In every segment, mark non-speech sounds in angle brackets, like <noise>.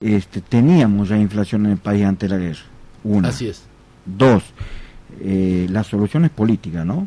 este, teníamos ya inflación en el país ante la guerra. Una. Así es. Dos, eh, la solución es política, ¿no?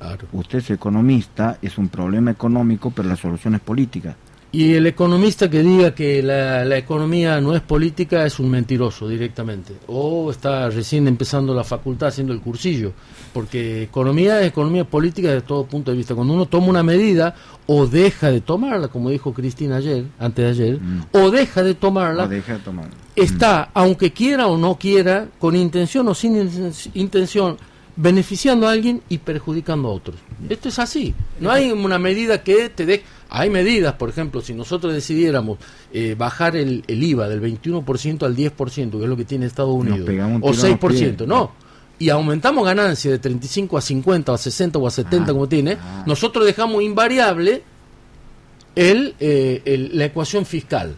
Claro. Usted es economista, es un problema económico, pero la solución es política. Y el economista que diga que la, la, economía no es política es un mentiroso directamente. O está recién empezando la facultad haciendo el cursillo. Porque economía es economía política desde todo punto de vista. Cuando uno toma una medida o deja de tomarla, como dijo Cristina ayer, antes de ayer, Mm. o deja de tomarla, O deja de tomar. está, aunque quiera o no quiera, con intención o sin in- intención, beneficiando a alguien y perjudicando a otros. Esto es así. No hay una medida que te dé... Hay medidas, por ejemplo, si nosotros decidiéramos eh, bajar el, el IVA del 21% al 10%, que es lo que tiene Estados Unidos, un o tiro en los 6%, pies. no. Y aumentamos ganancias de 35 a 50 o a 60 o a 70 Ah, como tiene, ah. nosotros dejamos invariable el, eh, el- la ecuación fiscal.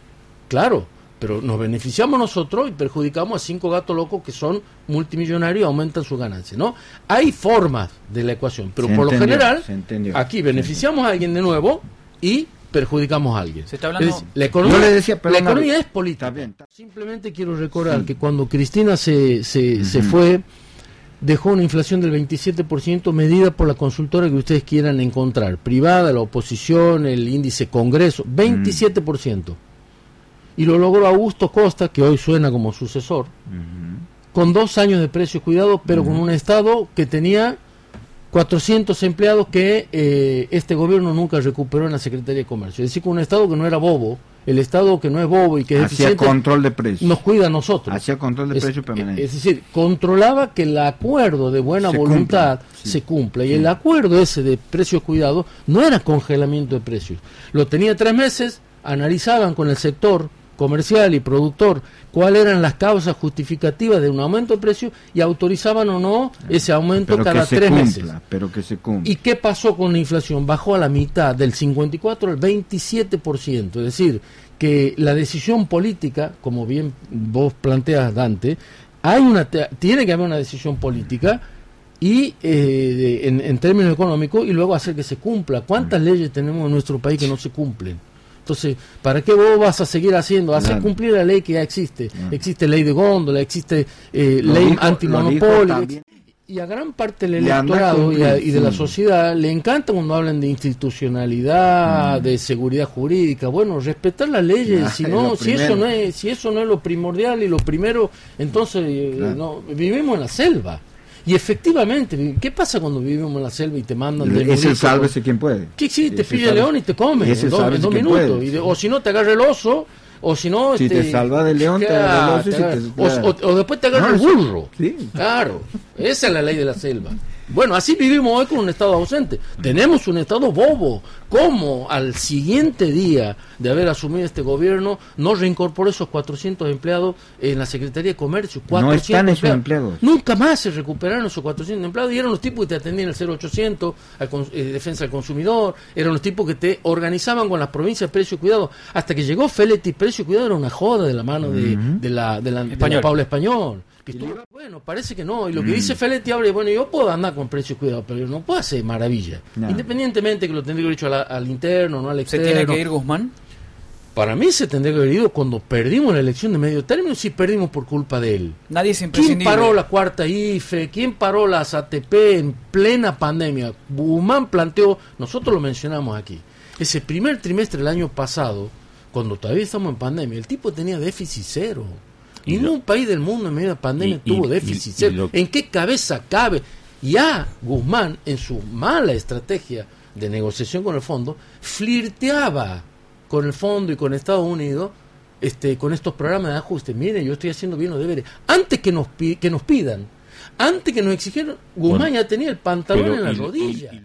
Claro, pero nos beneficiamos nosotros y perjudicamos a cinco gatos locos que son multimillonarios y aumentan sus ganancias, ¿no? Hay formas de la ecuación, pero Se por lo general, aquí beneficiamos a alguien de nuevo y perjudicamos a alguien. Se está hablando- Es la economía, Yo le decía, la economía es política. Está bien, está- Simplemente quiero recordar Sí. que cuando Cristina se, se, se fue, dejó una inflación del 27% medida por la consultora que ustedes quieran encontrar, privada, la oposición, el índice Congreso, 27%. Y lo logró Augusto Costa, que hoy suena como sucesor, con dos años de precios cuidados, pero con un Estado que tenía 400 empleados que eh, este gobierno nunca recuperó en la Secretaría de Comercio. Es decir, con un Estado que no era bobo, el Estado que no es bobo y que es Hacía eficiente, control de precios. nos cuida a nosotros. Hacía control de Es, precios permanente. es decir, controlaba que el acuerdo de buena Se voluntad cumpla, sí. se cumpla. Y Sí. el acuerdo ese de precios cuidados no era congelamiento de precios. Lo tenía tres meses, analizaban con el sector comercial y productor cuáles eran las causas justificativas de un aumento de precios y autorizaban o no ese aumento pero cada tres cumpla, meses. pero que se cumpla. ¿Y qué pasó con la inflación? Bajó a la mitad, del 54 al 27%. Es decir, que la decisión política, como bien vos planteas, Dante, hay una, tiene que haber una decisión política y eh, en, en términos económicos y luego hacer que se cumpla. ¿Cuántas leyes tenemos en nuestro país que no se cumplen? Entonces, ¿para qué vos vas a seguir haciendo? Hacer Claro. cumplir la ley que ya existe. Claro. Existe ley de góndola, existe eh, ley dijo- antimonopolio. Y a gran parte del electorado y, a- cumplir, y de la sociedad le encanta cuando hablan de institucionalidad, Mm. de seguridad jurídica. Bueno, respetar las leyes. Ah, si <laughs> no, si eso no es, si eso no es lo primordial y lo primero, entonces eh, no, vivimos en la selva. Y efectivamente, ¿qué pasa cuando vivimos en la selva y te mandan de Es el sálvese quien puede. ¿Qué sí, te pilla el león y te come ese en dos, en dos minutos. Y de- sí. o si no, te agarra el oso, o si no... Si este, te salva del león, te agarra el oso y te- o- o, o después te agarra No, el burro. sí. Claro, esa es la ley de la selva. Bueno, así vivimos hoy con un Estado ausente. Tenemos un Estado bobo. ¿Cómo al siguiente día de haber asumido este gobierno no reincorporó esos 400 empleados en la Secretaría de Comercio? 400 están esos empleados. Nunca más se recuperaron esos 400 empleados y eran los tipos que te atendían el 0800, al eh, Defensa del Consumidor, eran los tipos que te organizaban con las provincias de Precio y Cuidado. Hasta que llegó Feletti, Precio y Cuidado era una joda de la mano de, de la, de la, de la. Paula Español. Que estuvo- bueno, parece que no. Y lo que dice Feletti ahora, bueno, yo puedo andar con Precio y Cuidado, pero no puedo hacer maravilla. No. Independientemente que lo tendría que haber hecho la- al interno, no al ¿Se externo. tiene que ir Guzmán? Para mí se tendría que haber ido cuando perdimos la elección de medio término, si perdimos por culpa de él. Nadie es ¿Quién paró la cuarta IFE? ¿Quién paró las ATP en plena pandemia? Guzmán planteó, nosotros lo mencionamos aquí, ese primer trimestre del año pasado, cuando todavía estamos en pandemia, el tipo tenía déficit cero. Ningún lo- país del mundo en medio de pandemia Y- y- tuvo y- déficit y cero. lo- ¿En qué cabeza cabe? Ya Guzmán, en su mala estrategia de negociación con el fondo, flirteaba con el fondo y con Estados Unidos este, con estos programas de ajuste. Mire, yo estoy haciendo bien los deberes. Antes que nos, que nos pidan, antes que nos exigieran, Guzmán Bueno, ya tenía el pantalón en la rodilla.